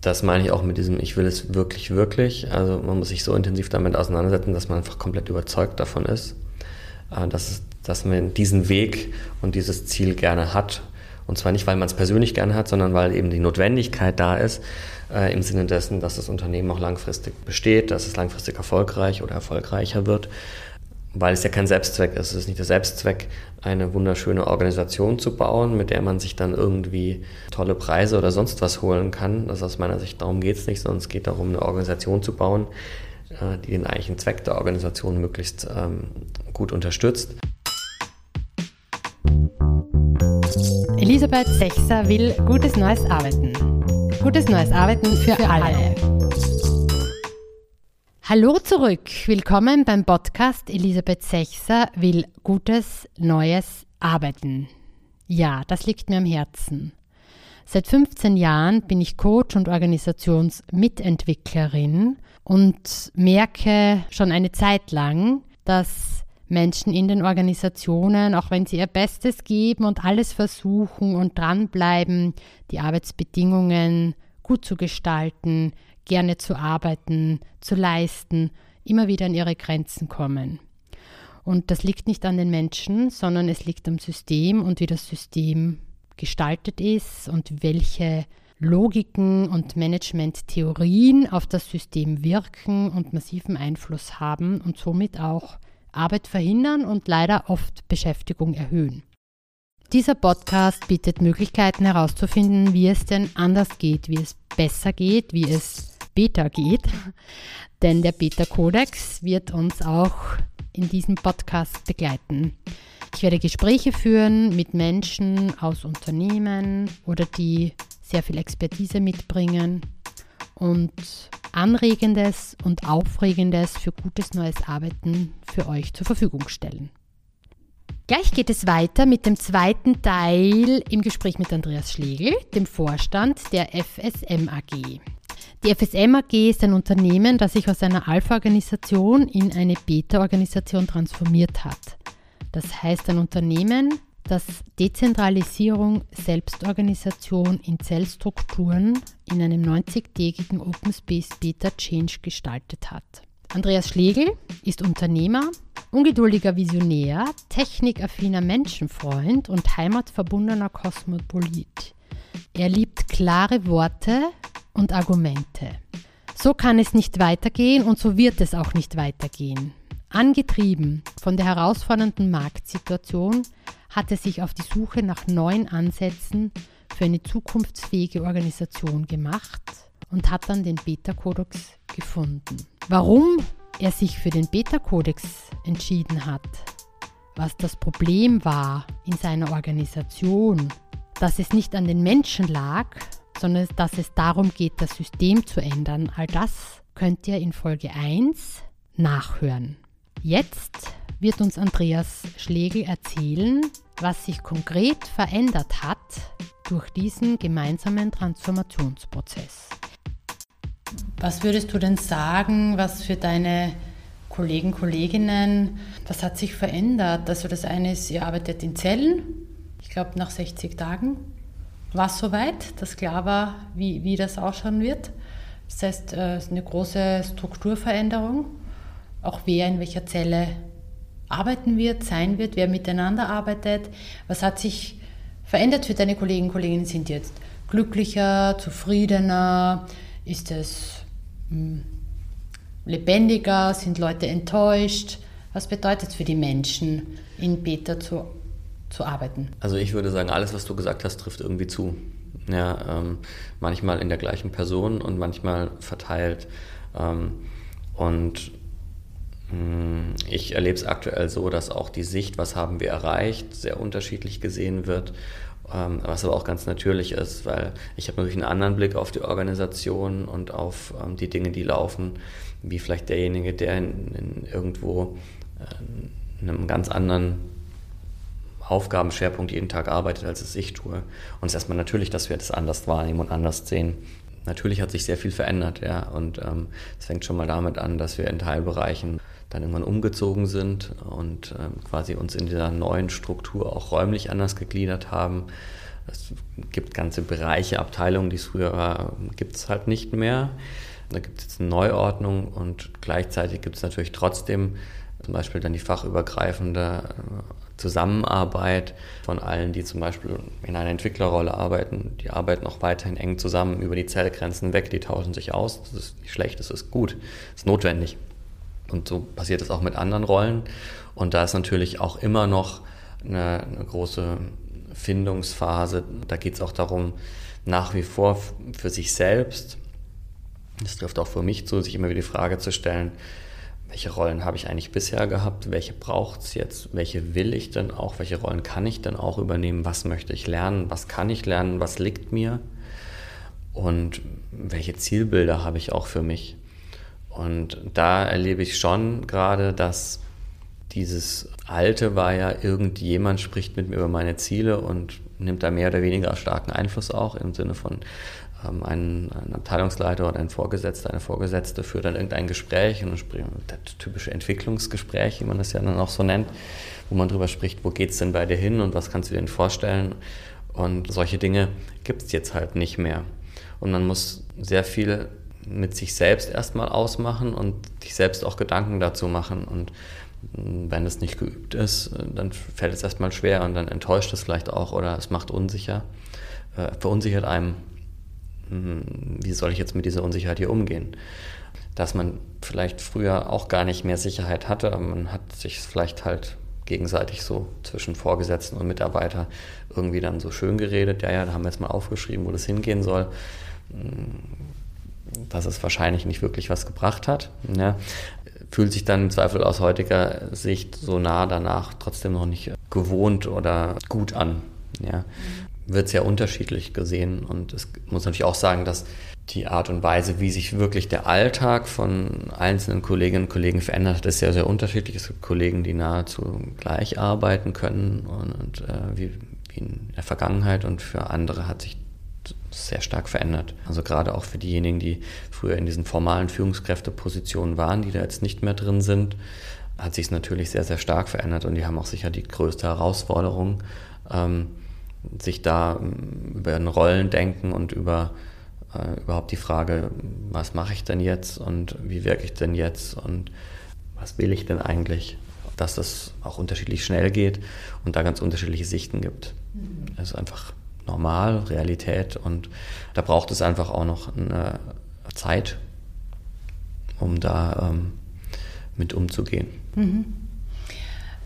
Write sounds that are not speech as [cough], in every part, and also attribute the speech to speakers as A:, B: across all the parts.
A: das meine ich auch mit diesem, ich will es wirklich, wirklich. Also man muss sich so intensiv damit auseinandersetzen, dass man einfach komplett überzeugt davon ist, äh, dass, es, dass man diesen Weg und dieses Ziel gerne hat. Und zwar nicht, weil man es persönlich gerne hat, sondern weil eben die Notwendigkeit da ist, äh, im Sinne dessen, dass das Unternehmen auch langfristig besteht, dass es langfristig erfolgreich oder erfolgreicher wird weil es ja kein Selbstzweck ist. Es ist nicht der Selbstzweck, eine wunderschöne Organisation zu bauen, mit der man sich dann irgendwie tolle Preise oder sonst was holen kann. Das ist aus meiner Sicht, darum geht es nicht, sondern es geht darum, eine Organisation zu bauen, äh, die den eigentlichen Zweck der Organisation möglichst ähm, gut unterstützt.
B: Elisabeth Sechser will gutes neues Arbeiten. Gutes neues Arbeiten für alle. Hallo zurück, willkommen beim Podcast Elisabeth Sechser will gutes, neues Arbeiten. Ja, das liegt mir am Herzen. Seit 15 Jahren bin ich Coach und Organisationsmitentwicklerin und merke schon eine Zeit lang, dass Menschen in den Organisationen, auch wenn sie ihr Bestes geben und alles versuchen und dranbleiben, die Arbeitsbedingungen gut zu gestalten, gerne zu arbeiten, zu leisten, immer wieder an ihre Grenzen kommen. Und das liegt nicht an den Menschen, sondern es liegt am System und wie das System gestaltet ist und welche Logiken und Management-Theorien auf das System wirken und massiven Einfluss haben und somit auch Arbeit verhindern und leider oft Beschäftigung erhöhen. Dieser Podcast bietet Möglichkeiten herauszufinden, wie es denn anders geht, wie es besser geht, wie es Beta geht, denn der Beta-Kodex wird uns auch in diesem Podcast begleiten. Ich werde Gespräche führen mit Menschen aus Unternehmen oder die sehr viel Expertise mitbringen und Anregendes und Aufregendes für gutes neues Arbeiten für euch zur Verfügung stellen. Gleich geht es weiter mit dem zweiten Teil im Gespräch mit Andreas Schlegel, dem Vorstand der FSM AG. Die FSM AG ist ein Unternehmen, das sich aus einer Alpha-Organisation in eine Beta-Organisation transformiert hat. Das heißt ein Unternehmen, das Dezentralisierung, Selbstorganisation in Zellstrukturen in einem 90-tägigen Open Space Beta Change gestaltet hat. Andreas Schlegel ist Unternehmer, ungeduldiger Visionär, technikaffiner Menschenfreund und heimatverbundener Kosmopolit. Er liebt klare Worte und Argumente. So kann es nicht weitergehen und so wird es auch nicht weitergehen. Angetrieben von der herausfordernden Marktsituation hat er sich auf die Suche nach neuen Ansätzen für eine zukunftsfähige Organisation gemacht und hat dann den Beta-Kodex gefunden. Warum er sich für den Beta-Kodex entschieden hat, was das Problem war in seiner Organisation, dass es nicht an den Menschen lag, sondern dass es darum geht, das System zu ändern. All das könnt ihr in Folge 1 nachhören. Jetzt wird uns Andreas Schlegel erzählen, was sich konkret verändert hat durch diesen gemeinsamen Transformationsprozess. Was würdest du denn sagen, was für deine Kollegen, Kolleginnen, was hat sich verändert? Also das eine ist, ihr arbeitet in Zellen, ich glaube nach 60 Tagen war es soweit, dass klar war, wie, wie das ausschauen wird. Das heißt, äh, es ist eine große Strukturveränderung, auch wer in welcher Zelle arbeiten wird, sein wird, wer miteinander arbeitet. Was hat sich verändert für deine Kollegen und Kolleginnen? Sind die jetzt glücklicher, zufriedener? Ist es hm, lebendiger? Sind Leute enttäuscht? Was bedeutet es für die Menschen, in Beta zu zu arbeiten?
A: Also ich würde sagen, alles, was du gesagt hast, trifft irgendwie zu. Ja, ähm, manchmal in der gleichen Person und manchmal verteilt. Ähm, und mh, mm, ich erlebe es aktuell so, dass auch die Sicht, was haben wir erreicht, sehr unterschiedlich gesehen wird. Ähm, was aber auch ganz natürlich ist, weil ich habe natürlich einen anderen Blick auf die Organisation und auf ähm, die Dinge, die laufen, wie vielleicht derjenige, der in, in irgendwo äh, in einem ganz anderen Aufgabenschwerpunkt jeden Tag arbeitet, als es ich tue. Und es ist erstmal natürlich, dass wir das anders wahrnehmen und anders sehen. Natürlich hat sich sehr viel verändert, ja. Und ähm, es fängt schon mal damit an, dass wir in Teilbereichen dann irgendwann umgezogen sind und ähm, quasi uns in dieser neuen Struktur auch räumlich anders gegliedert haben. Es gibt ganze Bereiche, Abteilungen, die es früher war, gibt es halt nicht mehr. Da gibt es jetzt eine Neuordnung und gleichzeitig gibt es natürlich trotzdem zum Beispiel dann die fachübergreifende Zusammenarbeit von allen, die zum Beispiel in einer Entwicklerrolle arbeiten. Die arbeiten auch weiterhin eng zusammen über die Zellgrenzen weg, die tauschen sich aus. Das ist nicht schlecht, das ist gut, das ist notwendig. Und so passiert es auch mit anderen Rollen. Und da ist natürlich auch immer noch eine, eine große Findungsphase. Da geht es auch darum, nach wie vor für sich selbst, das trifft auch für mich zu, sich immer wieder die Frage zu stellen, welche Rollen habe ich eigentlich bisher gehabt, welche braucht es jetzt, welche will ich denn auch, welche Rollen kann ich denn auch übernehmen, was möchte ich lernen, was kann ich lernen, was liegt mir? Und welche Zielbilder habe ich auch für mich. Und da erlebe ich schon gerade, dass dieses Alte war ja, irgendjemand spricht mit mir über meine Ziele und nimmt da mehr oder weniger starken Einfluss auch im Sinne von ähm, ein, ein, Abteilungsleiter oder ein Vorgesetzter, eine Vorgesetzte führt dann irgendein Gespräch, und das typische Entwicklungsgespräch, wie man das ja dann auch so nennt, wo man darüber spricht, wo geht es denn bei dir hin und was kannst du dir denn vorstellen. Und solche Dinge gibt es jetzt halt nicht mehr. Und man muss sehr viel mit sich selbst erstmal ausmachen und sich selbst auch Gedanken dazu machen. Und wenn es nicht geübt ist, dann fällt es erstmal schwer und dann enttäuscht es vielleicht auch oder es macht unsicher, äh, verunsichert einem, wie soll ich jetzt mit dieser Unsicherheit hier umgehen. Dass man vielleicht früher auch gar nicht mehr Sicherheit hatte, aber man hat sich vielleicht halt gegenseitig so zwischen Vorgesetzten und Mitarbeiter irgendwie dann so schön geredet. Ja, ja, da haben wir jetzt mal aufgeschrieben, wo das hingehen soll. Hm, dass es wahrscheinlich nicht wirklich was gebracht hat. Ja fühlt sich dann im Zweifel aus heutiger Sicht so nah danach trotzdem noch nicht gewohnt oder gut an. Ja. Wird sehr unterschiedlich gesehen und es muss natürlich auch sagen, dass die Art und Weise, wie sich wirklich der Alltag von einzelnen Kolleginnen und Kollegen verändert hat, ist sehr, sehr unterschiedlich. Es gibt Kollegen, die nahezu gleich arbeiten können und, und äh, wie, wie in der Vergangenheit und für andere hat sich sehr stark verändert. Also gerade auch für diejenigen, die früher in diesen formalen Führungskräftepositionen waren, die da jetzt nicht mehr drin sind, hat sich es natürlich sehr, sehr stark verändert und die haben auch sicher die größte Herausforderung, ähm, sich da ähm, über ein Rollendenken und über äh, überhaupt die Frage, was mache ich denn jetzt und wie wirke ich denn jetzt und was will ich denn eigentlich, dass das auch unterschiedlich schnell geht und da ganz unterschiedliche Sichten gibt. Mhm. Also einfach normal, Realität und da braucht es einfach auch noch eine Zeit, um da ähm, mit umzugehen. Mhm.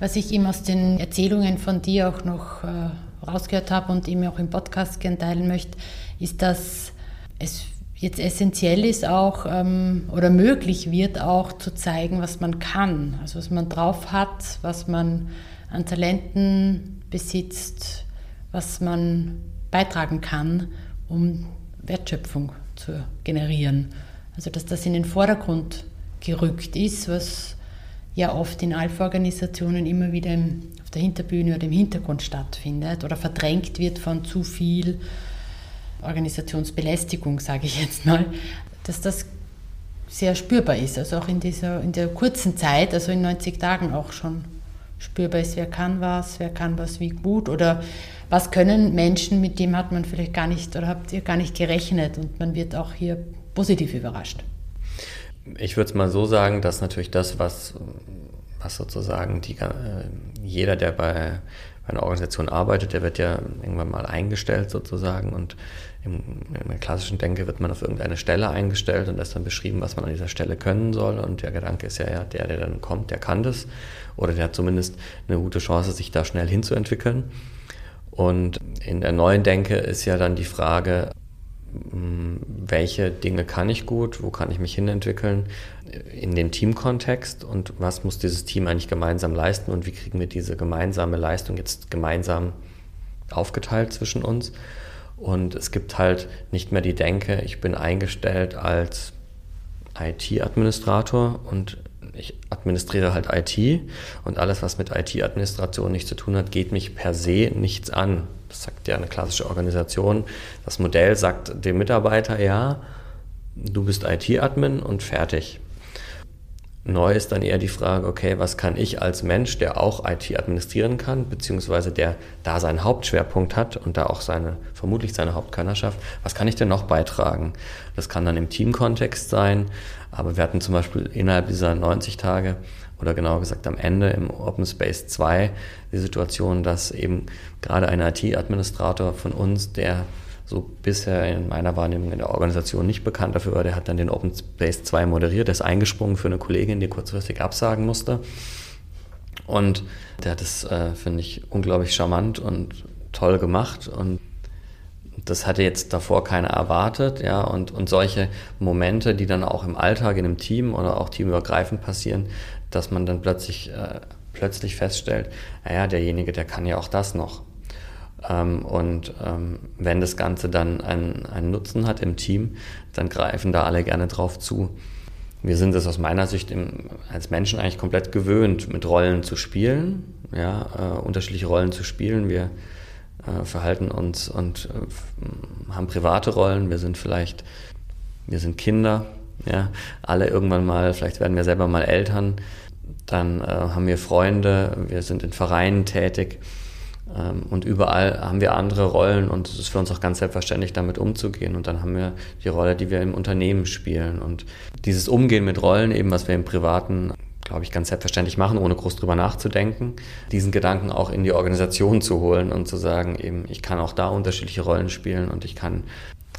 B: Was ich eben aus den Erzählungen von dir auch noch äh, rausgehört habe und eben auch im Podcast gerne teilen möchte, ist, dass es jetzt essentiell ist auch ähm, oder möglich wird auch zu zeigen, was man kann, also was man drauf hat, was man an Talenten besitzt, was man beitragen kann, um Wertschöpfung zu generieren. Also dass das in den Vordergrund gerückt ist, was ja oft in Alpha-Organisationen immer wieder im, auf der Hinterbühne oder im Hintergrund stattfindet oder verdrängt wird von zu viel Organisationsbelästigung, sage ich jetzt mal, dass das sehr spürbar ist, also auch in dieser in der kurzen Zeit, also in 90 Tagen auch schon spürbar ist, wer kann was, wer kann was wie gut oder was können Menschen, mit dem hat man vielleicht gar nicht oder habt ihr gar nicht gerechnet und man wird auch hier positiv überrascht.
A: Ich würde es mal so sagen, dass natürlich das, was, was sozusagen die, äh, jeder, der bei, bei einer Organisation arbeitet, der wird ja irgendwann mal eingestellt sozusagen und im, der klassischen Denke wird man auf irgendeine Stelle eingestellt und da ist dann beschrieben, was man an dieser Stelle können soll. Und der Gedanke ist ja, ja, der, der dann kommt, der kann das oder der hat zumindest eine gute Chance, sich da schnell hinzuentwickeln. Und in der neuen Denke ist ja dann die Frage, hm, welche Dinge kann ich gut, wo kann ich mich hinentwickeln in den Teamkontext und was muss dieses Team eigentlich gemeinsam leisten und wie kriegen wir diese gemeinsame Leistung jetzt gemeinsam aufgeteilt zwischen uns. Und es gibt halt nicht mehr die Denke, ich bin eingestellt als IT-Administrator und ich administriere halt IT und alles, was mit IT-Administration nichts zu tun hat, geht mich per se nichts an. Das sagt ja eine klassische Organisation. Das Modell sagt dem Mitarbeiter, ja, du bist IT-Admin und fertig. Neu ist dann eher die Frage, okay, was kann ich als Mensch, der auch IT administrieren kann, beziehungsweise der da seinen Hauptschwerpunkt hat und da auch seine, vermutlich seine Hauptkönnerschaft, was kann ich denn noch beitragen? Das kann dann im Teamkontext sein, aber wir hatten zum Beispiel innerhalb dieser 90 Tage oder genauer gesagt am Ende im Open Space 2 die Situation, dass eben gerade ein IT-Administrator von uns, der so bisher in meiner Wahrnehmung in der Organisation nicht bekannt dafür war. Der hat dann den Open Space 2 moderiert, der ist eingesprungen für eine Kollegin, die kurzfristig absagen musste. Und der hat es, äh, finde ich, unglaublich charmant und toll gemacht. Und das hatte jetzt davor keiner erwartet, ja, und, und solche Momente, die dann auch im Alltag in einem Team oder auch teamübergreifend passieren, dass man dann plötzlich, äh, plötzlich feststellt, naja, derjenige, der kann ja auch das noch. Ähm, und ähm, wenn das Ganze dann einen, einen Nutzen hat im Team, dann greifen da alle gerne drauf zu. Wir sind es aus meiner Sicht im, als Menschen eigentlich komplett gewöhnt, mit Rollen zu spielen, ja, äh, unterschiedliche Rollen zu spielen. Wir äh, verhalten uns und äh, haben private Rollen. Wir sind vielleicht, wir sind Kinder, ja, alle irgendwann mal, vielleicht werden wir selber mal Eltern. Dann äh, haben wir Freunde, wir sind in Vereinen tätig. Ähm, und überall haben wir andere Rollen und es ist für uns auch ganz selbstverständlich, damit umzugehen. Und dann haben wir die Rolle, die wir im Unternehmen spielen. Und dieses Umgehen mit Rollen, eben was wir im Privaten, glaube ich, ganz selbstverständlich machen, ohne groß drüber nachzudenken, diesen Gedanken auch in die Organisation zu holen und zu sagen, eben, ich kann auch da unterschiedliche Rollen spielen und ich kann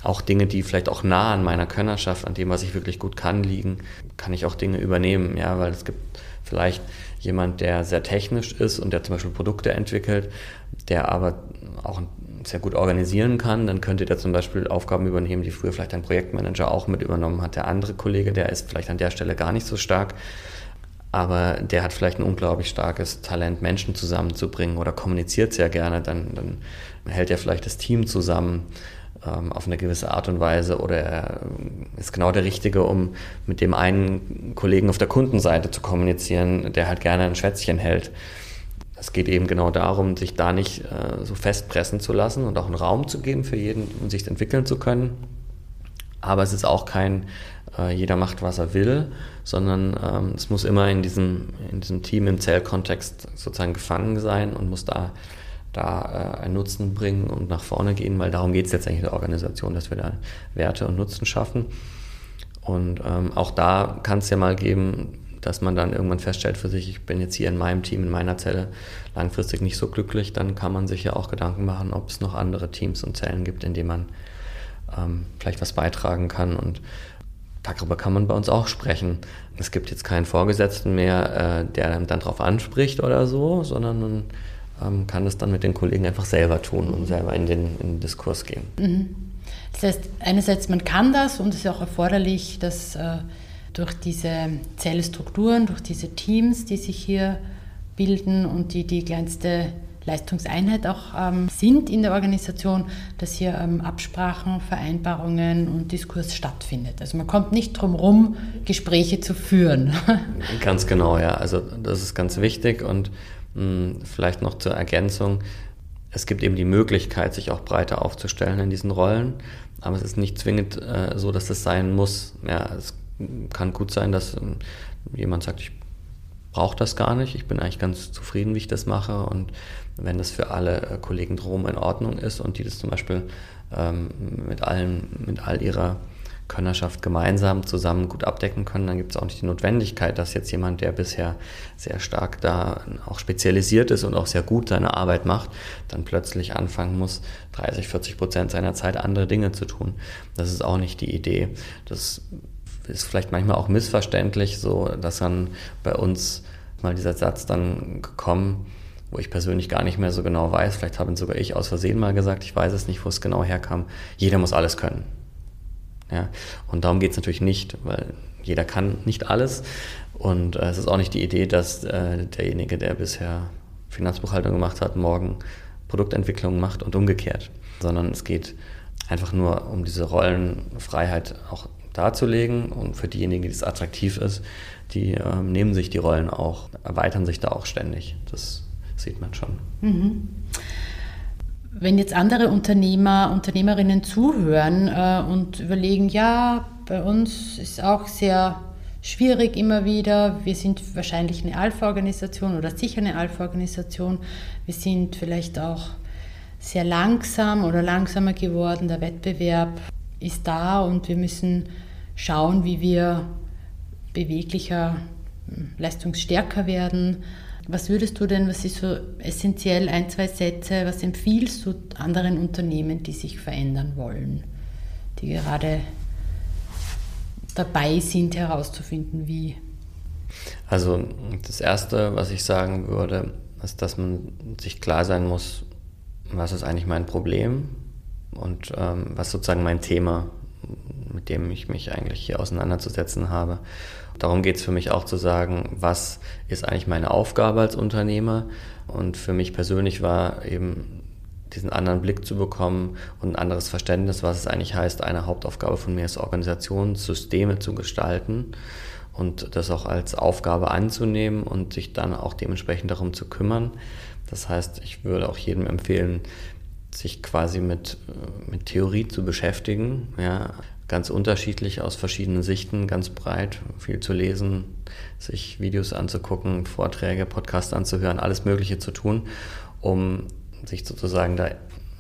A: auch Dinge, die vielleicht auch nah an meiner Könnerschaft, an dem, was ich wirklich gut kann, liegen, kann ich auch Dinge übernehmen, ja, weil es gibt vielleicht jemand, der sehr technisch ist und der zum Beispiel Produkte entwickelt, der aber auch sehr gut organisieren kann, dann könnte der zum Beispiel Aufgaben übernehmen, die früher vielleicht ein Projektmanager auch mit übernommen hat. Der andere Kollege, der ist vielleicht an der Stelle gar nicht so stark, aber der hat vielleicht ein unglaublich starkes Talent, Menschen zusammenzubringen oder kommuniziert sehr gerne, dann, dann hält er vielleicht das Team zusammen ähm, auf eine gewisse Art und Weise oder er ist genau der Richtige, um mit dem einen Kollegen auf der Kundenseite zu kommunizieren, der halt gerne ein Schwätzchen hält. Es geht eben genau darum, sich da nicht äh, so festpressen zu lassen und auch einen Raum zu geben für jeden, um sich entwickeln zu können. Aber es ist auch kein, äh, jeder macht, was er will, sondern ähm, es muss immer in diesem, in diesem Team, im Zellkontext sozusagen gefangen sein und muss da da äh, einen Nutzen bringen und nach vorne gehen, weil darum geht es letztendlich in der Organisation, dass wir da Werte und Nutzen schaffen. Und ähm, auch da kann es ja mal geben, dass man dann irgendwann feststellt für sich, ich bin jetzt hier in meinem Team, in meiner Zelle langfristig nicht so glücklich, dann kann man sich ja auch Gedanken machen, ob es noch andere Teams und Zellen gibt, in denen man ähm, vielleicht was beitragen kann. Und darüber kann man bei uns auch sprechen. Es gibt jetzt keinen Vorgesetzten mehr, äh, der dann darauf anspricht oder so, sondern man ähm, kann das dann mit den Kollegen einfach selber tun und selber in den, in den Diskurs gehen.
B: Mhm. Das heißt, einerseits man kann das und es ist auch erforderlich, dass äh, durch diese Zellstrukturen, durch diese Teams, die sich hier bilden und die die kleinste Leistungseinheit auch ähm, sind in der Organisation, dass hier ähm, Absprachen, Vereinbarungen und Diskurs stattfindet. Also man kommt nicht drum herum, Gespräche zu führen. [laughs]
A: Ganz genau, ja. Also das ist ganz wichtig und hm, vielleicht noch zur Ergänzung. Es gibt eben die Möglichkeit, sich auch breiter aufzustellen in diesen Rollen, aber es ist nicht zwingend äh, so, dass das sein muss. Ja, es kann gut sein, dass ähm, jemand sagt, ich brauche das gar nicht, ich bin eigentlich ganz zufrieden, wie ich das mache und wenn das für alle äh, Kollegen drum in Ordnung ist und die das zum Beispiel ähm, mit, allen, mit all ihrer Könnerschaft gemeinsam zusammen gut abdecken können, dann gibt es auch nicht die Notwendigkeit, dass jetzt jemand, der bisher sehr stark da auch spezialisiert ist und auch sehr gut seine Arbeit macht, dann plötzlich anfangen muss, 30, 40 Prozent seiner Zeit andere Dinge zu tun. Das ist auch nicht die Idee. Das ist vielleicht manchmal auch missverständlich, so dass dann bei uns mal dieser Satz dann gekommen, wo ich persönlich gar nicht mehr so genau weiß, vielleicht habe sogar ich aus Versehen mal gesagt, ich weiß es nicht, wo es genau herkam, jeder muss alles können. Ja? Und darum geht es natürlich nicht, weil jeder kann nicht alles. Und äh, es ist auch nicht die Idee, dass äh, derjenige, der bisher Finanzbuchhaltung gemacht hat, morgen Produktentwicklung macht und umgekehrt. Sondern es geht einfach nur um diese Rollenfreiheit auch darzulegen. Und für diejenigen, die es attraktiv ist, die äh, nehmen sich die Rollen auch, erweitern sich da auch ständig. Das sieht man schon. Mhm.
B: Wenn jetzt andere Unternehmer, Unternehmerinnen zuhören äh, und überlegen, ja, bei uns ist auch sehr schwierig immer wieder. Wir sind wahrscheinlich eine Alpha-Organisation oder sicher eine Alpha-Organisation. Wir sind vielleicht auch sehr langsam oder langsamer geworden. Der Wettbewerb ist da und wir müssen schauen, wie wir beweglicher, leistungsstärker werden. Was würdest du denn, was ist so essentiell, ein, zwei Sätze, was empfiehlst du anderen Unternehmen, die sich verändern wollen, die gerade dabei sind herauszufinden, wie?
A: Also das Erste, was ich sagen würde, ist, dass man sich klar sein muss, was ist eigentlich mein Problem und ähm, was sozusagen mein Thema, mit dem ich mich eigentlich hier auseinanderzusetzen habe. Darum geht es für mich auch zu sagen, was ist eigentlich meine Aufgabe als Unternehmer. Und für mich persönlich war eben diesen anderen Blick zu bekommen und ein anderes Verständnis, was es eigentlich heißt, eine Hauptaufgabe von mir ist, Organisationssysteme zu gestalten und das auch als Aufgabe anzunehmen und sich dann auch dementsprechend darum zu kümmern. Das heißt, ich würde auch jedem empfehlen, sich quasi mit, mit Theorie zu beschäftigen, ja, ganz unterschiedlich aus verschiedenen Sichten, ganz breit, viel zu lesen, sich Videos anzugucken, Vorträge, Podcasts anzuhören, alles Mögliche zu tun, um sich sozusagen da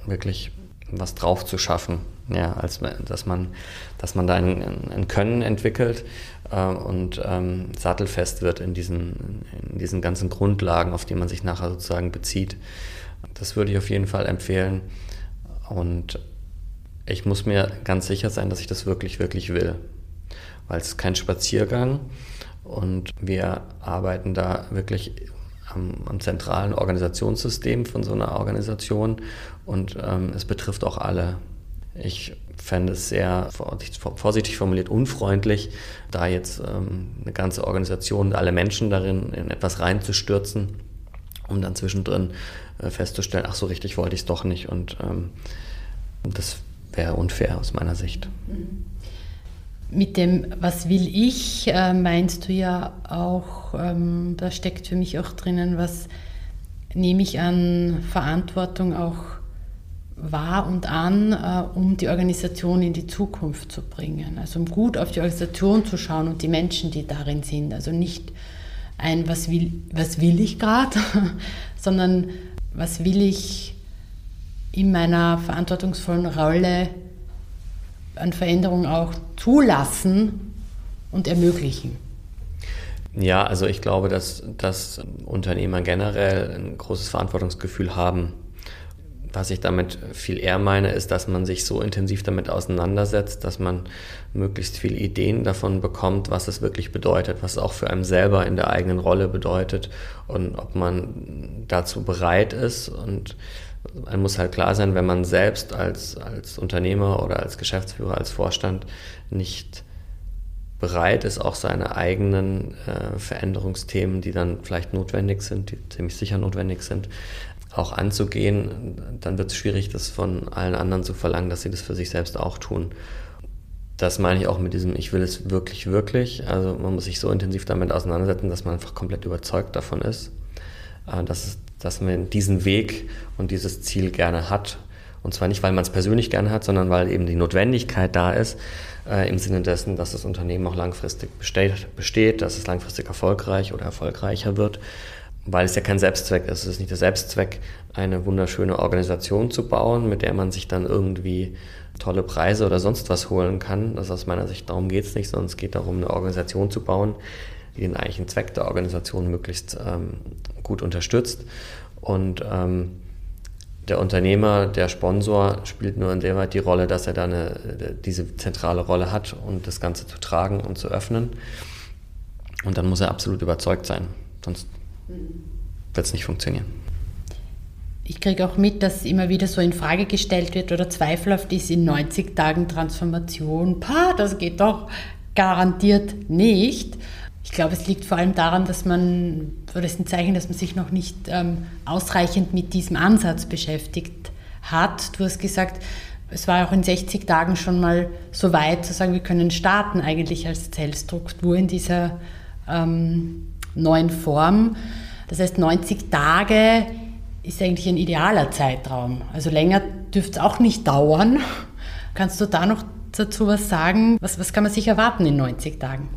A: wirklich was drauf zu schaffen, ja, als dass man, dass man da ein, ein Können entwickelt äh, und ähm, sattelfest wird in diesen, in diesen ganzen Grundlagen, auf die man sich nachher sozusagen bezieht. Das würde ich auf jeden Fall empfehlen. Und ich muss mir ganz sicher sein, dass ich das wirklich, wirklich will. Weil es ist kein Spaziergang und wir arbeiten da wirklich am, am zentralen Organisationssystem von so einer Organisation und ähm, es betrifft auch alle. Ich fände es sehr vorsichtig formuliert unfreundlich, da jetzt ähm, eine ganze Organisation, alle Menschen darin in etwas reinzustürzen, um dann zwischendrin äh, festzustellen, ach so richtig wollte ich es doch nicht. Und ähm, das wäre unfair aus meiner Sicht.
B: Mit dem, was will ich, äh, meinst du ja auch, ähm, da steckt für mich auch drinnen, was nehme ich an Verantwortung auch wahr und an, äh, um die Organisation in die Zukunft zu bringen. Also um gut auf die Organisation zu schauen und die Menschen, die darin sind. Also nicht ein, was will, was will ich gerade, [laughs] sondern was will ich in meiner verantwortungsvollen Rolle an Veränderungen auch zulassen und ermöglichen?
A: Ja, also ich glaube, dass, dass Unternehmer generell ein großes Verantwortungsgefühl haben. Was ich damit viel eher meine, ist, dass man sich so intensiv damit auseinandersetzt, dass man möglichst viele Ideen davon bekommt, was es wirklich bedeutet, was es auch für einen selber in der eigenen Rolle bedeutet und ob man dazu bereit ist und man muss halt klar sein, wenn man selbst als, als Unternehmer oder als Geschäftsführer, als Vorstand nicht bereit ist, auch seine eigenen äh, Veränderungsthemen, die dann vielleicht notwendig sind, die ziemlich sicher notwendig sind, auch anzugehen, dann wird es schwierig, das von allen anderen zu verlangen, dass sie das für sich selbst auch tun. Das meine ich auch mit diesem, ich will es wirklich, wirklich. Also man muss sich so intensiv damit auseinandersetzen, dass man einfach komplett überzeugt davon ist, äh, dass es dass man diesen Weg und dieses Ziel gerne hat. Und zwar nicht, weil man es persönlich gerne hat, sondern weil eben die Notwendigkeit da ist, äh, im Sinne dessen, dass das Unternehmen auch langfristig besteht, besteht, dass es langfristig erfolgreich oder erfolgreicher wird, weil es ja kein Selbstzweck ist. Es ist nicht der Selbstzweck, eine wunderschöne Organisation zu bauen, mit der man sich dann irgendwie tolle Preise oder sonst was holen kann. Das aus meiner Sicht, darum geht es nicht, sondern es geht darum, eine Organisation zu bauen, die den eigentlichen Zweck der Organisation möglichst ähm, gut unterstützt. Und ähm, der Unternehmer, der Sponsor spielt nur in der Weit die Rolle, dass er da eine, diese zentrale Rolle hat und das Ganze zu tragen und zu öffnen. Und dann muss er absolut überzeugt sein, sonst wird es nicht funktionieren.
B: Ich kriege auch mit, dass immer wieder so in Frage gestellt wird oder zweifelhaft ist in 90 Tagen Transformation. Pah, das geht doch garantiert nicht. Ich glaube, es liegt vor allem daran, dass man, oder es ist ein Zeichen, dass man sich noch nicht ähm, ausreichend mit diesem Ansatz beschäftigt hat. Du hast gesagt, es war auch in 60 Tagen schon mal so weit zu sagen, wir können starten eigentlich als Zellstruktur in dieser ähm, neuen Form. Das heißt, 90 Tage ist eigentlich ein idealer Zeitraum. Also länger dürfte es auch nicht dauern. Kannst du da noch dazu was sagen? Was, was kann man sich erwarten in 90 Tagen?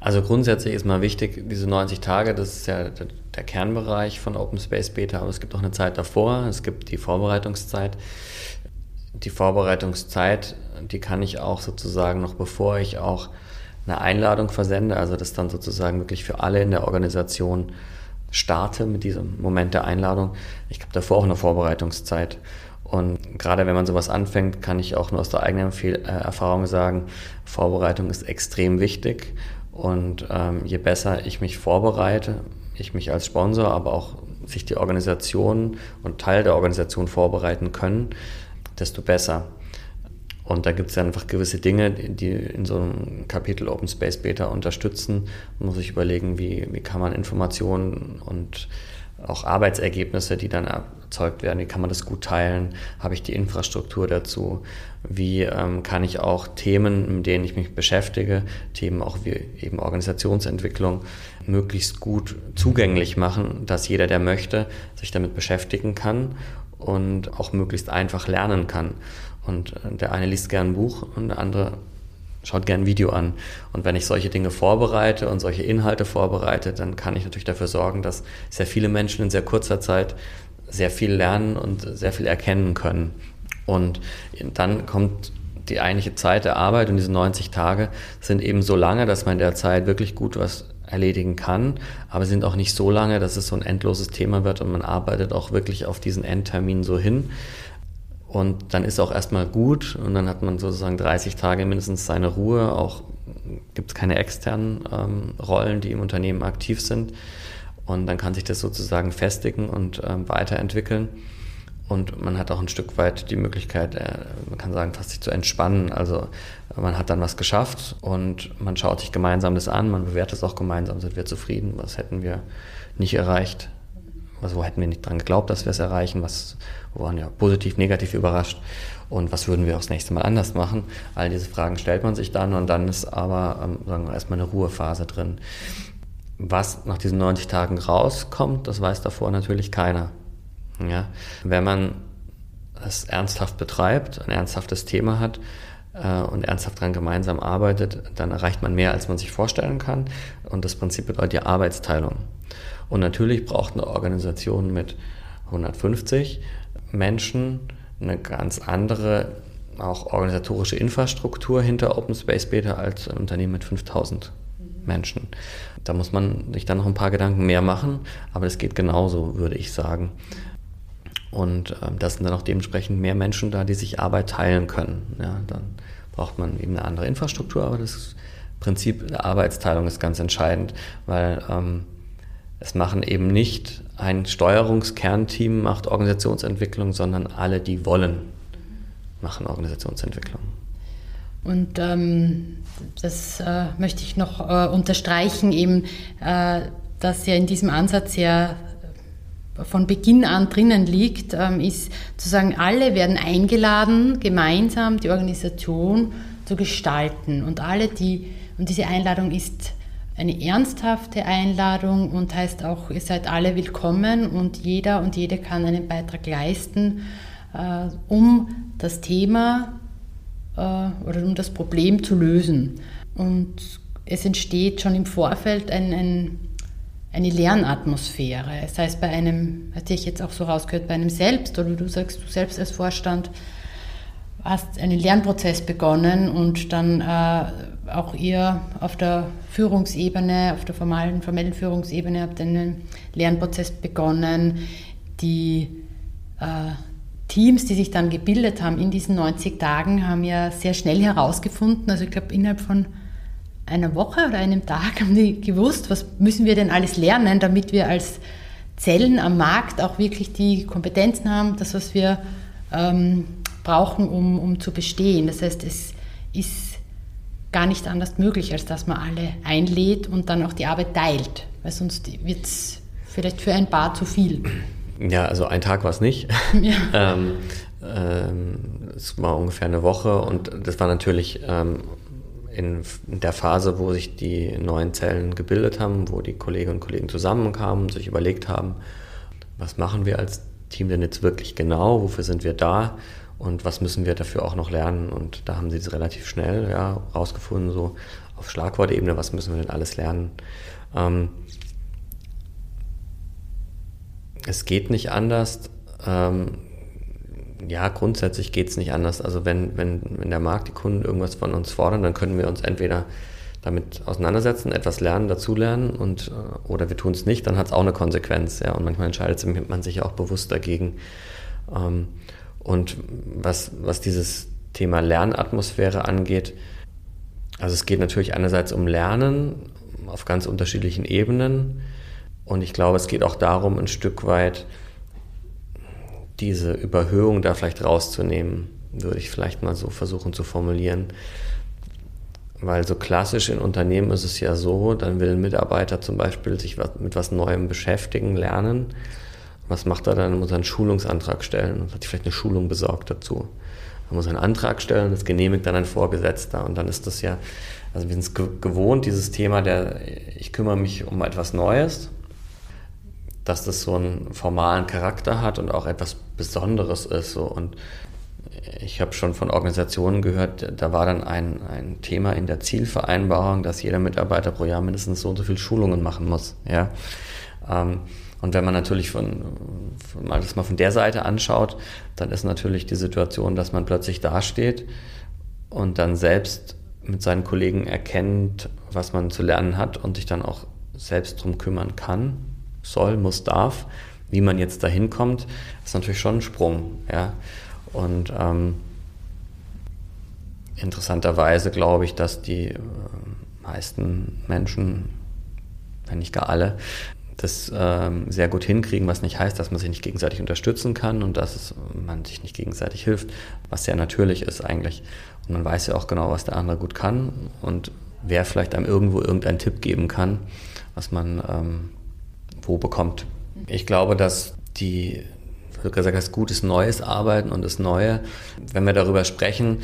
A: Also grundsätzlich ist mal wichtig, diese 90 Tage, das ist ja der Kernbereich von Open Space Beta, aber es gibt auch eine Zeit davor, es gibt die Vorbereitungszeit. Die Vorbereitungszeit, die kann ich auch sozusagen noch bevor ich auch eine Einladung versende, also das dann sozusagen wirklich für alle in der Organisation starte mit diesem Moment der Einladung. Ich habe davor auch eine Vorbereitungszeit. Und gerade wenn man sowas anfängt, kann ich auch nur aus der eigenen äh, Erfahrung sagen, Vorbereitung ist extrem wichtig. Und ähm, je besser ich mich vorbereite, ich mich als Sponsor, aber auch sich die Organisation und Teil der Organisation vorbereiten können, desto besser. Und da gibt es einfach gewisse Dinge, die in so einem Kapitel Open Space Beta unterstützen. Man muss sich überlegen, wie, wie kann man Informationen und auch Arbeitsergebnisse, die dann erzeugt werden, wie kann man das gut teilen? Habe ich die Infrastruktur dazu? Wie ähm, kann ich auch Themen, mit denen ich mich beschäftige, Themen auch wie eben Organisationsentwicklung, möglichst gut zugänglich machen, dass jeder, der möchte, sich damit beschäftigen kann und auch möglichst einfach lernen kann. Und äh, der eine liest gern ein Buch und der andere schaut gern ein Video an. Und wenn ich solche Dinge vorbereite und solche Inhalte vorbereite, dann kann ich natürlich dafür sorgen, dass sehr viele Menschen in sehr kurzer Zeit sehr viel lernen und sehr viel erkennen können. Und dann kommt die eigentliche Zeit der Arbeit und diese 90 Tage sind eben so lange, dass man in der Zeit wirklich gut was erledigen kann, aber sind auch nicht so lange, dass es so ein endloses Thema wird und man arbeitet auch wirklich auf diesen Endtermin so hin. Und dann ist auch erstmal gut und dann hat man sozusagen 30 Tage mindestens seine Ruhe. Auch gibt es keine externen ähm, Rollen, die im Unternehmen aktiv sind. Und dann kann sich das sozusagen festigen und ähm, weiterentwickeln. Und man hat auch ein Stück weit die Möglichkeit, äh, man kann sagen, fast sich zu entspannen. Also man hat dann was geschafft und man schaut sich gemeinsam das an, man bewertet es auch gemeinsam, sind wir zufrieden, was hätten wir nicht erreicht, also wo hätten wir nicht dran geglaubt, dass wir es erreichen, was wir waren ja positiv, negativ überrascht und was würden wir auch das nächste Mal anders machen. All diese Fragen stellt man sich dann und dann ist aber ähm, sagen wir, erstmal eine Ruhephase drin. Was nach diesen 90 Tagen rauskommt, das weiß davor natürlich keiner. Ja? Wenn man es ernsthaft betreibt, ein ernsthaftes Thema hat, äh, und ernsthaft daran gemeinsam arbeitet, dann erreicht man mehr, als man sich vorstellen kann. Und das Prinzip bedeutet ja Arbeitsteilung. Und natürlich braucht eine Organisation mit 150 Menschen eine ganz andere, auch organisatorische Infrastruktur hinter Open Space Beta als ein Unternehmen mit 5000 Menschen. Da muss man sich dann noch ein paar Gedanken mehr machen, aber es geht genauso, würde ich sagen. Und ähm, das sind dann auch dementsprechend mehr Menschen da, die sich Arbeit teilen können. Ja, dann braucht man eben eine andere Infrastruktur, aber das Prinzip der Arbeitsteilung ist ganz entscheidend, weil ähm, es machen eben nicht ein Steuerungskernteam macht Organisationsentwicklung, sondern alle, die wollen, machen Organisationsentwicklung.
B: Und ähm, das äh, möchte ich noch äh, unterstreichen, eben, äh, dass ja in diesem Ansatz ja von Beginn an drinnen liegt, ähm, ist zu sagen, alle werden eingeladen, gemeinsam die Organisation zu gestalten. Und alle, die, und diese Einladung ist eine ernsthafte Einladung und heißt auch, ihr seid alle willkommen und jeder und jede kann einen Beitrag leisten, äh, um das Thema äh, oder um das Problem zu lösen. Und es entsteht schon im Vorfeld ein, ein, eine Lernatmosphäre. Das heißt, bei einem, hatte ich jetzt auch so rausgehört, bei einem selbst oder du sagst, du selbst als Vorstand, hast einen Lernprozess begonnen und dann äh, auch ihr auf der Führungsebene, auf der formalen, formellen Führungsebene habt einen Lernprozess begonnen. Die äh, Teams, die sich dann gebildet haben in diesen 90 Tagen, haben ja sehr schnell herausgefunden, also ich glaube innerhalb von einer Woche oder einem Tag haben die gewusst, was müssen wir denn alles lernen, damit wir als Zellen am Markt auch wirklich die Kompetenzen haben, das, was wir ähm, brauchen, um, um zu bestehen. Das heißt, es ist gar nicht anders möglich, als dass man alle einlädt und dann auch die Arbeit teilt, weil sonst wird es vielleicht für ein paar zu viel.
A: Ja, also ein Tag war es nicht. [laughs] Ja. [laughs] ähm, ähm, es war ungefähr eine Woche und das war natürlich ähm, in der Phase, wo sich die neuen Zellen gebildet haben, wo die Kolleginnen und Kollegen zusammenkamen und sich überlegt haben, was machen wir als Team denn jetzt wirklich genau, wofür sind wir da und was müssen wir dafür auch noch lernen. Und da haben sie es relativ schnell ja, rausgefunden, so auf Schlagwortebene, was müssen wir denn alles lernen. Ähm, es geht nicht anders. Ähm, ja, grundsätzlich geht es nicht anders. Also wenn, wenn, wenn der Markt, die Kunden irgendwas von uns fordern, dann können wir uns entweder damit auseinandersetzen, etwas lernen, dazulernen und äh, oder wir tun es nicht, dann hat es auch eine Konsequenz. Ja, und manchmal entscheidet man sich ja auch bewusst dagegen. Ähm, und was, was dieses Thema Lernatmosphäre angeht, also es geht natürlich einerseits um Lernen auf ganz unterschiedlichen Ebenen. Und ich glaube, es geht auch darum, ein Stück weit diese Überhöhung da vielleicht rauszunehmen, würde ich vielleicht mal so versuchen zu formulieren. Weil so klassisch in Unternehmen ist es ja so, dann will ein Mitarbeiter zum Beispiel sich mit was Neuem beschäftigen, lernen. Was macht er dann? Er muss einen Schulungsantrag stellen und hat sich vielleicht eine Schulung besorgt dazu. Er muss einen Antrag stellen, das genehmigt dann ein Vorgesetzter und dann ist das ja, also wir sind es gewohnt, dieses Thema der, ich kümmere mich um etwas Neues, dass das so einen formalen Charakter hat und auch etwas Besonderes ist. So. Und ich habe schon von Organisationen gehört, da war dann ein, ein Thema in der Zielvereinbarung, dass jeder Mitarbeiter pro Jahr mindestens so und so viele Schulungen machen muss. Ja? Ähm, und wenn man natürlich von, von, mal das mal von der Seite anschaut, dann ist natürlich die Situation, dass man plötzlich dasteht und dann selbst mit seinen Kollegen erkennt, was man zu lernen hat und sich dann auch selbst drum kümmern kann, soll, muss, darf. Wie man jetzt dahin kommt, ist natürlich schon ein Sprung. Ja? Und ähm, interessanterweise glaube ich, dass die äh, meisten Menschen, wenn nicht gar alle, das ähm, sehr gut hinkriegen, was nicht heißt, dass man sich nicht gegenseitig unterstützen kann und dass es, man sich nicht gegenseitig hilft, was sehr natürlich ist eigentlich. Und man weiß ja auch genau, was der andere gut kann und wer vielleicht einem irgendwo irgendeinen Tipp geben kann, was man ähm, wo bekommt. Ich glaube, dass die, wie gesagt, das gutes Neues arbeiten und das Neue, wenn wir darüber sprechen,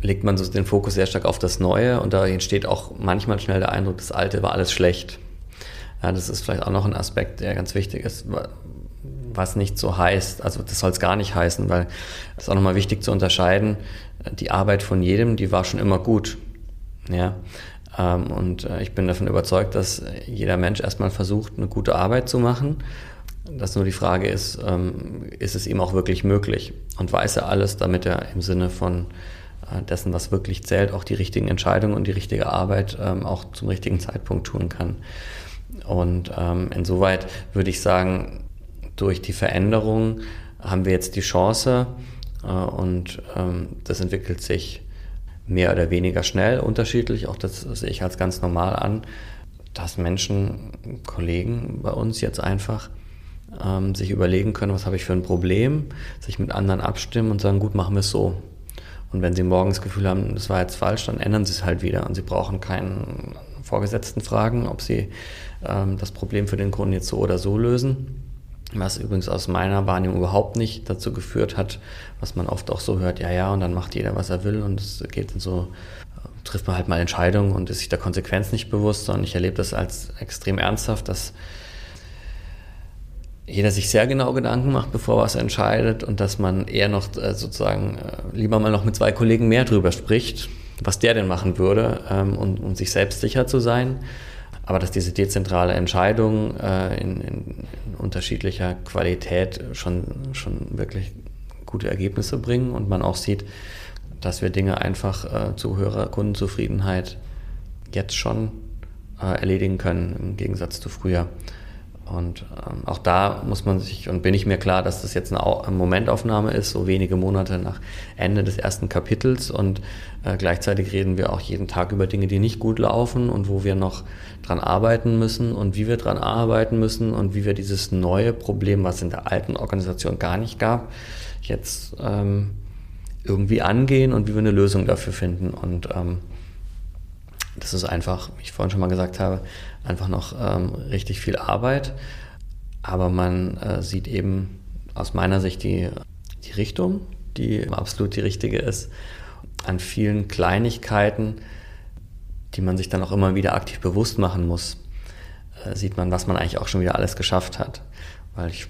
A: legt man so den Fokus sehr stark auf das Neue und da entsteht auch manchmal schnell der Eindruck, das Alte war alles schlecht. Ja, das ist vielleicht auch noch ein Aspekt, der ganz wichtig ist, was nicht so heißt, also das soll es gar nicht heißen, weil es ist auch nochmal wichtig zu unterscheiden, die Arbeit von jedem, die war schon immer gut. Ja, ähm, und äh, ich bin davon überzeugt, dass jeder Mensch erstmal versucht, eine gute Arbeit zu machen. Dass nur die Frage ist, ähm, ist es ihm auch wirklich möglich? Und weiß er alles, damit er im Sinne von äh, dessen, was wirklich zählt, auch die richtigen Entscheidungen und die richtige Arbeit ähm, auch zum richtigen Zeitpunkt tun kann. Und insoweit würde ich sagen, durch die Veränderung haben wir jetzt die Chance äh, und das entwickelt sich mehr oder weniger schnell unterschiedlich, auch das sehe ich als ganz normal an, dass Menschen, Kollegen bei uns jetzt einfach ähm, sich überlegen können, was habe ich für ein Problem, sich mit anderen abstimmen und sagen, gut, machen wir es so. Und wenn sie morgens das Gefühl haben, das war jetzt falsch, dann ändern sie es halt wieder und sie brauchen keinen Vorgesetzten fragen, ob sie ähm, das Problem für den Kunden jetzt so oder so lösen. Was übrigens aus meiner Wahrnehmung überhaupt nicht dazu geführt hat, was man oft auch so hört, ja, ja, und dann macht jeder, was er will und es geht so, äh, trifft man halt mal Entscheidungen und ist sich der Konsequenz nicht bewusst, sondern ich erlebe das als extrem ernsthaft, dass jeder sich sehr genau Gedanken macht, bevor er was entscheidet und dass man eher noch äh, sozusagen äh, lieber mal noch mit zwei Kollegen mehr drüber spricht, was der denn machen würde, ähm, um, um sich selbst sicher zu sein aber dass diese dezentrale Entscheidung äh, in, in, unterschiedlicher Qualität schon, schon wirklich gute Ergebnisse bringen und man auch sieht, dass wir Dinge einfach äh, zu höherer Kundenzufriedenheit jetzt schon äh, erledigen können, im Gegensatz zu früher. Und ähm, auch da muss man sich, und bin ich mir klar, dass das jetzt eine, Momentaufnahme ist, so wenige Monate nach Ende des ersten Kapitels. Und äh, gleichzeitig reden wir auch jeden Tag über Dinge, die nicht gut laufen und wo wir noch dran arbeiten müssen und wie wir dran arbeiten müssen und wie wir dieses neue Problem, was in der alten Organisation gar nicht gab, jetzt ähm, irgendwie angehen und wie wir eine Lösung dafür finden. Und ähm, das ist einfach, wie ich vorhin schon mal gesagt habe, einfach noch ähm, richtig viel Arbeit. Aber man äh, sieht eben aus meiner Sicht die, die Richtung, die absolut die richtige ist. An vielen Kleinigkeiten, die man sich dann auch immer wieder aktiv bewusst machen muss, äh, sieht man, was man eigentlich auch schon wieder alles geschafft hat. Weil ich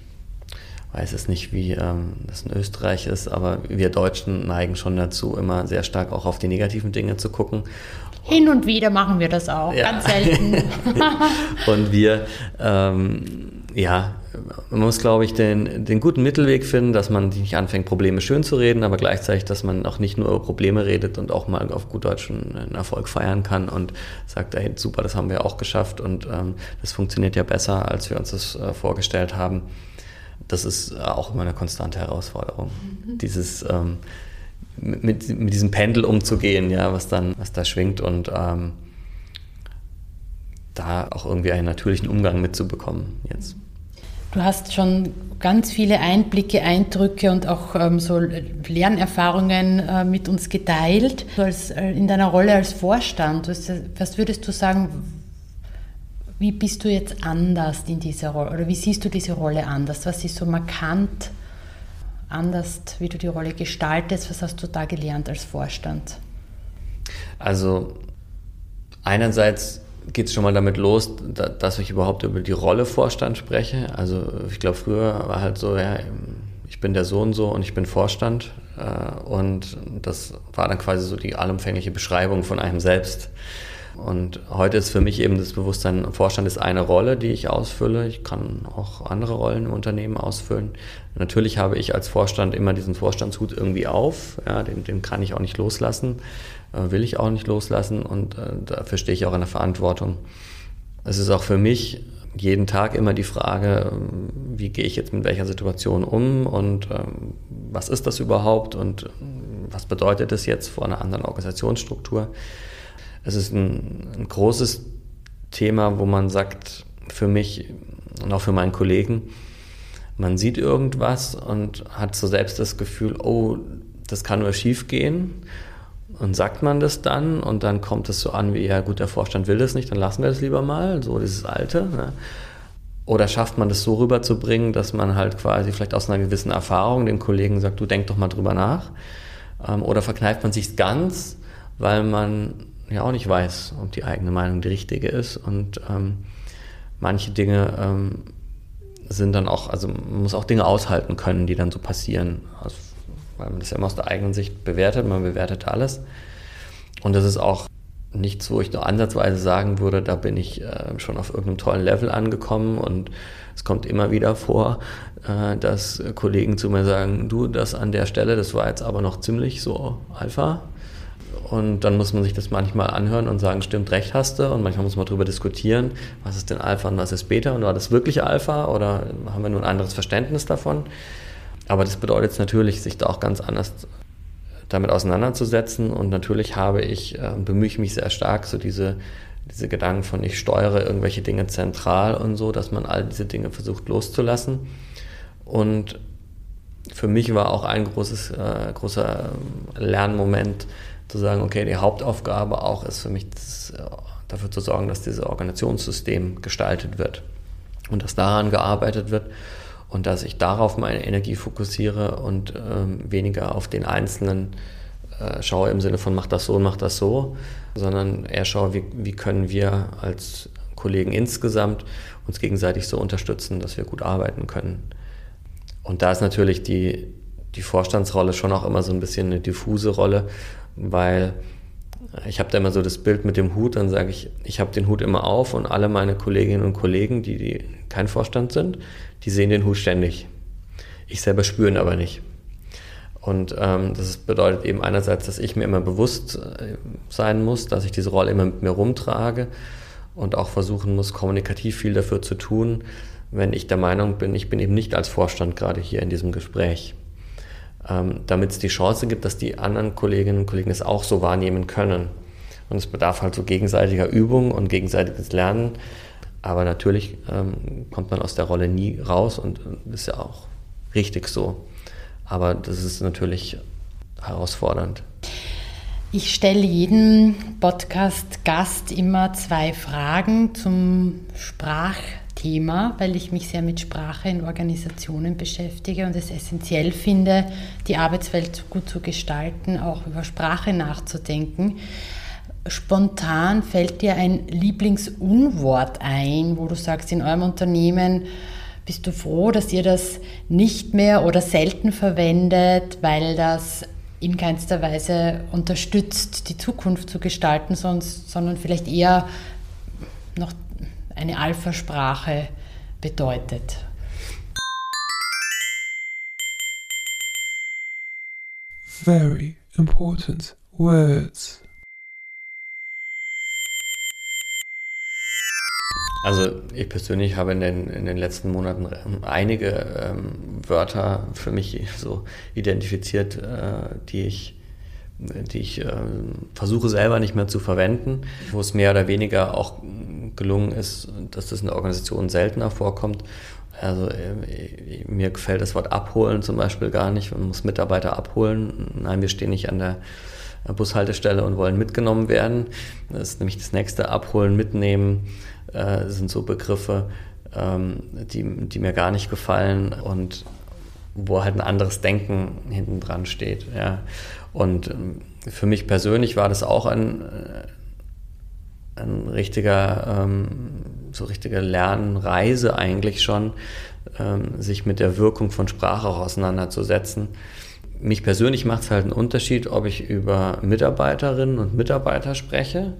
A: weiß es nicht, wie ähm, das in Österreich ist, aber wir Deutschen neigen schon dazu, immer sehr stark auch auf die negativen Dinge zu gucken.
B: Hin und wieder machen wir das auch, ja. ganz selten. [laughs]
A: und wir, ähm, ja, man muss, glaube ich, den, den guten Mittelweg finden, dass man nicht anfängt, Probleme schön zu reden, aber gleichzeitig, dass man auch nicht nur über Probleme redet und auch mal auf gut Deutsch einen Erfolg feiern kann und sagt, hey, super, das haben wir auch geschafft und ähm, das funktioniert ja besser, als wir uns das äh, vorgestellt haben. Das ist auch immer eine konstante Herausforderung. Mhm. Dieses ähm, mit, mit diesem Pendel umzugehen, ja, was dann, was da schwingt und ähm, da auch irgendwie einen natürlichen Umgang mitzubekommen jetzt.
B: Du hast schon ganz viele Einblicke, Eindrücke und auch ähm, so Lernerfahrungen äh, mit uns geteilt. Als, äh, in deiner Rolle als Vorstand, was, was würdest du sagen, wie bist du jetzt anders in dieser Rolle oder wie siehst du diese Rolle anders? Was ist so markant anders, wie du die Rolle gestaltest? Was hast du da gelernt als Vorstand?
A: Also einerseits geht es schon mal damit los, dass ich überhaupt über die Rolle Vorstand spreche. Also ich glaube, früher war halt so, ja, ich bin der so und so und ich bin Vorstand. Äh, und das war dann quasi so die allumfängliche Beschreibung von einem selbst. Und heute ist für mich eben das Bewusstsein, Vorstand ist eine Rolle, die ich ausfülle. Ich kann auch andere Rollen im Unternehmen ausfüllen. Natürlich habe ich als Vorstand immer diesen Vorstandshut irgendwie auf. Ja, den, den kann ich auch nicht loslassen, äh, will ich auch nicht loslassen und äh, dafür stehe ich auch in der Verantwortung. Es ist auch für mich jeden Tag immer die Frage, ähm, wie gehe ich jetzt mit welcher Situation um und ähm, was ist das überhaupt und was bedeutet das jetzt vor einer anderen Organisationsstruktur es ist ein, ein großes Thema, wo man sagt, für mich und auch für meinen Kollegen, man sieht irgendwas und hat so selbst das Gefühl, oh, das kann nur schief gehen. Und sagt man das dann und dann kommt es so an wie, ja gut, der Vorstand will das nicht, dann lassen wir das lieber mal, so dieses Alte. Ne? Oder schafft man das so rüberzubringen, dass man halt quasi vielleicht aus einer gewissen Erfahrung den Kollegen sagt, du denk doch mal drüber nach. Ähm, oder verkneift man sich ganz, weil man ja auch nicht weiß, ob die eigene Meinung die richtige ist. Und ähm, manche Dinge ähm, sind dann auch, also man muss auch Dinge aushalten können, die dann so passieren. Also, weil man das ja immer aus der eigenen Sicht bewertet, man bewertet alles. Und das ist auch nichts, wo ich nur ansatzweise sagen würde, da bin ich äh, schon auf irgendeinem tollen Level angekommen und es kommt immer wieder vor, äh, dass Kollegen zu mir sagen, du, das an der Stelle, das war jetzt aber noch ziemlich so Alpha, und dann muss man sich das manchmal anhören und sagen, stimmt, recht hast du. Und manchmal muss man darüber diskutieren, was ist denn Alpha und was ist Beta und war das wirklich Alpha oder haben wir nur ein anderes Verständnis davon? Aber das bedeutet natürlich, sich da auch ganz anders damit auseinanderzusetzen. Und natürlich habe ich, äh, bemühe ich mich sehr stark, so diese, diese Gedanken von ich steuere irgendwelche Dinge zentral und so, dass man all diese Dinge versucht loszulassen. Und für mich war auch ein großes, äh, großer Lernmoment, zu sagen, okay, die Hauptaufgabe auch ist für mich das, äh, dafür zu sorgen, dass dieses Organisationssystem gestaltet wird und dass daran gearbeitet wird und dass ich darauf meine Energie fokussiere und ähm, weniger auf den Einzelnen äh, schaue im Sinne von mach das so und mach das so, sondern eher schaue, wie, wie können wir als Kollegen insgesamt uns gegenseitig so unterstützen, dass wir gut arbeiten können. Und da ist natürlich die, die Vorstandsrolle schon auch immer so ein bisschen eine diffuse Rolle, weil ich habe da immer so das Bild mit dem Hut, dann sage ich, ich habe den Hut immer auf und alle meine Kolleginnen und Kollegen, die, die kein Vorstand sind, die sehen den Hut ständig. Ich selber spüre ihn aber nicht. Und ähm, das bedeutet eben einerseits, dass ich mir immer bewusst äh, sein muss, dass ich diese Rolle immer mit mir rumtrage und auch versuchen muss, kommunikativ viel dafür zu tun, wenn ich der Meinung bin, ich bin eben nicht als Vorstand gerade hier in diesem Gespräch ähm, damit es die Chance gibt, dass die anderen Kolleginnen und Kollegen es auch so wahrnehmen können. Und es bedarf halt so gegenseitiger Übung und gegenseitiges Lernen. Aber natürlich ähm, kommt man aus der Rolle nie raus und äh, ist ja auch richtig so. Aber das ist natürlich herausfordernd.
B: Ich stelle jedem Podcast-Gast immer zwei Fragen zum Sprach- Thema, weil ich mich sehr mit Sprache in Organisationen beschäftige und es essentiell finde, die Arbeitswelt gut zu gestalten, auch über Sprache nachzudenken. Spontan fällt dir ein Lieblingsunwort ein, wo du sagst, in eurem Unternehmen bist du froh, dass ihr das nicht mehr oder selten verwendet, weil das in keinster Weise unterstützt, die Zukunft zu gestalten, sondern vielleicht eher noch eine Alpha-Sprache bedeutet?
C: Very important words.
A: Also ich persönlich habe in den, in den letzten Monaten einige ähm, Wörter für mich so identifiziert, äh, die ich, die ich äh, versuche selber nicht mehr zu verwenden, wo es mehr oder weniger auch gelungen ist, dass das in der Organisation seltener vorkommt. Also äh, mir gefällt das Wort abholen zum Beispiel gar nicht. Man muss Mitarbeiter abholen. Nein, wir stehen nicht an der Bushaltestelle und wollen mitgenommen werden. Das ist nämlich das nächste Abholen, mitnehmen äh, sind so Begriffe, ähm, die, die mir gar nicht gefallen und wo halt ein anderes Denken hinten dran steht. Ja. Und ähm, für mich persönlich war das auch ein, äh, ein richtiger, ähm, so richtige Lernreise eigentlich schon, ähm, sich mit der Wirkung von Sprache auch auseinanderzusetzen. Mich persönlich macht es halt einen Unterschied, ob ich über Mitarbeiterinnen und Mitarbeiter spreche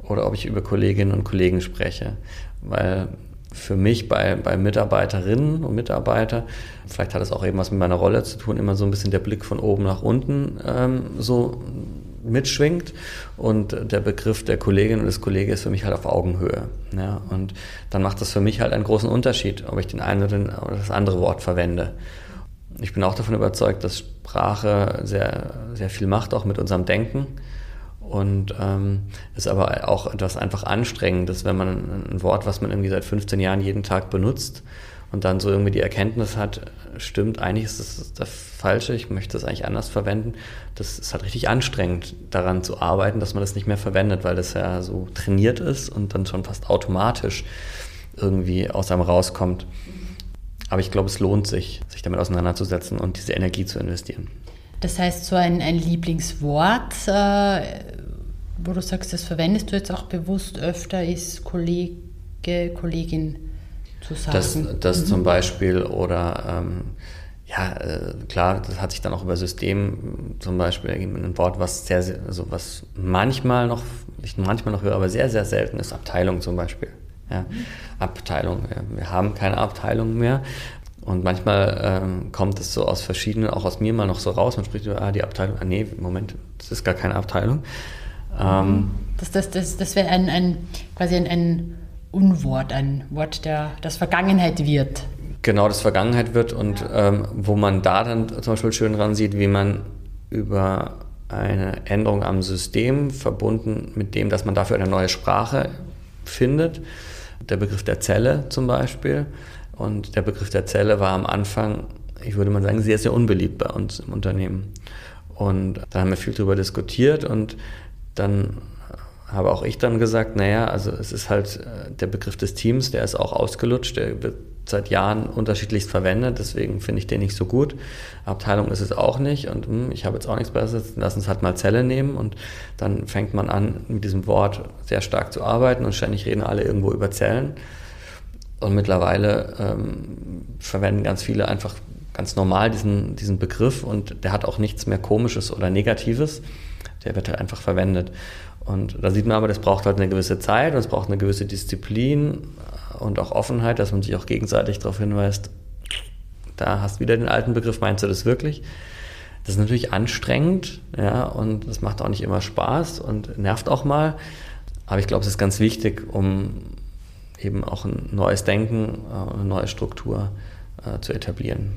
A: oder ob ich über Kolleginnen und Kollegen spreche. Weil für mich bei, bei Mitarbeiterinnen und Mitarbeitern, vielleicht hat es auch eben was mit meiner Rolle zu tun, immer so ein bisschen der Blick von oben nach unten ähm, so mitschwingt und der Begriff der Kollegin und des Kollegen ist für mich halt auf Augenhöhe. Ja? Und dann macht das für mich halt einen großen Unterschied, ob ich den einen oder, das andere Wort verwende. Ich bin auch davon überzeugt, dass Sprache sehr, sehr viel macht, auch mit unserem Denken. Und ähm, ist aber auch etwas einfach Anstrengendes, wenn man ein Wort, was man irgendwie seit 15 Jahren jeden Tag benutzt und dann so irgendwie die Erkenntnis hat, stimmt, eigentlich ist das das Falsche, ich möchte das eigentlich anders verwenden. Das ist halt richtig anstrengend, daran zu arbeiten, dass man das nicht mehr verwendet, weil das ja so trainiert ist und dann schon fast automatisch irgendwie aus einem rauskommt. Aber ich glaube, es lohnt sich, sich damit auseinanderzusetzen und diese Energie zu investieren.
B: Das heißt, so ein, ein Lieblingswort, äh, wo du sagst, das verwendest du jetzt auch bewusst öfter, ist Kollege, Kollegin zu sagen.
A: Das, das mhm. zum Beispiel oder ähm, ja, äh, klar, das hat sich dann auch über System zum Beispiel ergeben, ein Wort, was sehr, sehr also was manchmal noch, ich manchmal noch höre, aber sehr, sehr selten ist, Abteilung zum Beispiel. Ja, mhm. Abteilung. Wir haben keine Abteilung mehr. Und manchmal ähm, kommt es so aus verschiedenen, auch aus mir mal noch so raus. Man spricht über, ah, die Abteilung, ah nee, Moment, das ist gar keine Abteilung.
B: Ähm, das das, das, das wäre ein, ein, quasi ein, ein Unwort, ein Wort, der, das Vergangenheit wird.
A: Genau, das Vergangenheit wird und ja. ähm, wo man da dann zum Beispiel schön dran sieht, wie man über eine Änderung am System verbunden mit dem, dass man dafür eine neue Sprache findet. Der Begriff der Zelle zum Beispiel und der Begriff der Zelle war am Anfang, ich würde mal sagen, sehr, sehr unbeliebt bei uns im Unternehmen. Und da haben wir viel darüber diskutiert und dann habe auch ich dann gesagt, naja, also es ist halt äh, der Begriff des Teams, der ist auch ausgelutscht, der wird seit Jahren unterschiedlichst verwendet, deswegen finde ich den nicht so gut. Abteilung ist es auch nicht und hm, ich habe jetzt auch nichts Besseres, lass uns halt mal Zelle nehmen und dann fängt man an, mit diesem Wort sehr stark zu arbeiten und ständig reden alle irgendwo über Zellen. Und mittlerweile ähm, verwenden ganz viele einfach ganz normal diesen, diesen Begriff und der hat auch nichts mehr Komisches oder Negatives. Der wird halt einfach verwendet. Und da sieht man aber, das braucht halt eine gewisse Zeit und es braucht eine gewisse Disziplin und auch Offenheit, dass man sich auch gegenseitig darauf hinweist, da hast du wieder den alten Begriff, meinst du das wirklich? Das ist natürlich anstrengend, ja, und das macht auch nicht immer Spaß und nervt auch mal. Aber ich glaube, es ist ganz wichtig, um eben auch ein neues Denken, äh, eine neue Struktur äh, zu etablieren.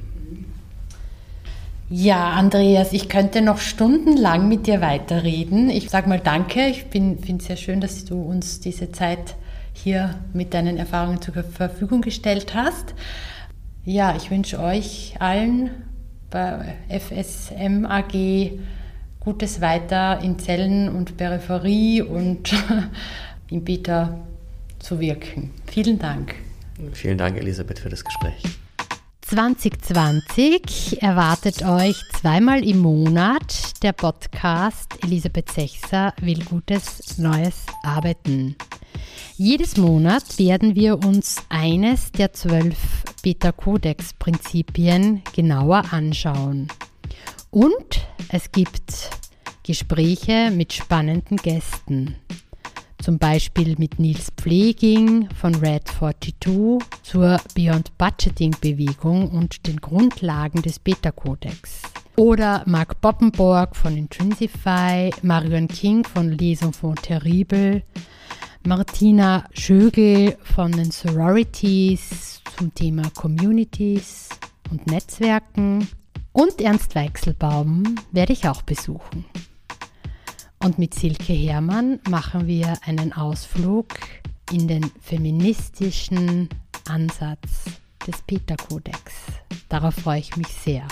B: Ja, Andreas, ich könnte noch stundenlang mit dir weiterreden. Ich sage mal danke. Ich finde es sehr schön, dass du uns diese Zeit hier mit deinen Erfahrungen zur Verfügung gestellt hast. Ja, ich wünsche euch allen bei FSM AG Gutes weiter in Zellen und Peripherie und [laughs] im Beta zu wirken. Vielen Dank.
A: Vielen Dank, Elisabeth, für das Gespräch.
B: 2020 erwartet euch zweimal im Monat der Podcast Elisabeth Sechser will gutes neues Arbeiten. Jedes Monat werden wir uns eines der zwölf Beta-Kodex-Prinzipien genauer anschauen. Und es gibt Gespräche mit spannenden Gästen. Zum Beispiel mit Nils Pfleging von Red 42 zur Beyond Budgeting Bewegung und den Grundlagen des Beta-Kodex. Oder Mark Boppenborg von Intrinsify, Marion King von Les Enfants Terribles, Martina Schögel von den Sororities zum Thema Communities und Netzwerken und Ernst Weichselbaum werde ich auch besuchen. Und mit Silke Hermann machen wir einen Ausflug in den feministischen Ansatz des Peter-Kodex. Darauf freue ich mich sehr.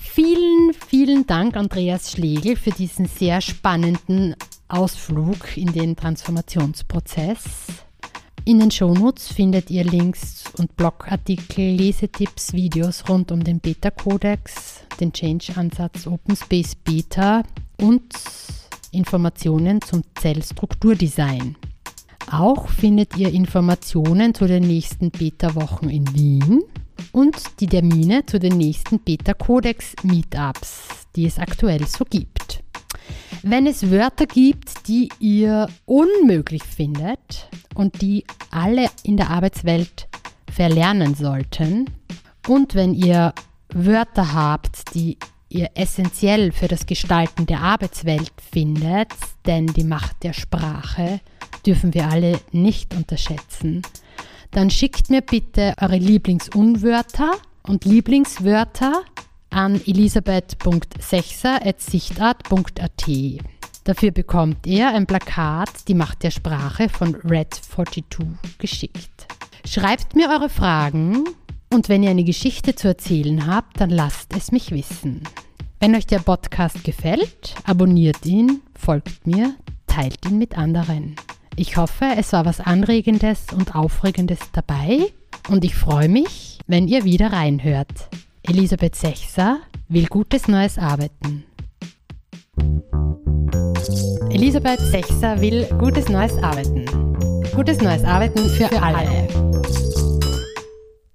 B: Vielen, vielen Dank, Andreas Schlegel, für diesen sehr spannenden Ausflug in den Transformationsprozess. In den Shownotes findet ihr Links und Blogartikel, Lesetipps, Videos rund um den Beta-Kodex, den Change-Ansatz Open Space Beta und Informationen zum Zellstrukturdesign. Auch findet ihr Informationen zu den nächsten Beta-Wochen in Wien und die Termine zu den nächsten Beta-Codex-Meetups, die es aktuell so gibt. Wenn es Wörter gibt, die ihr unmöglich findet und die alle in der Arbeitswelt verlernen sollten, und wenn ihr Wörter habt, die ihr essentiell für das Gestalten der Arbeitswelt findet, denn die Macht der Sprache dürfen wir alle nicht unterschätzen, dann schickt mir bitte eure Lieblingsunwörter und Lieblingswörter an elisabeth.sechser.sichtart.at. Dafür bekommt ihr ein Plakat Die Macht der Sprache von Red42 geschickt. Schreibt mir eure Fragen und wenn ihr eine Geschichte zu erzählen habt, dann lasst es mich wissen. Wenn euch der Podcast gefällt, abonniert ihn, folgt mir, teilt ihn mit anderen. Ich hoffe, es war was Anregendes und Aufregendes dabei und ich freue mich, wenn ihr wieder reinhört. Elisabeth Sechser will gutes neues Arbeiten. Elisabeth Sechser will gutes neues Arbeiten. Gutes neues Arbeiten für, für alle. alle.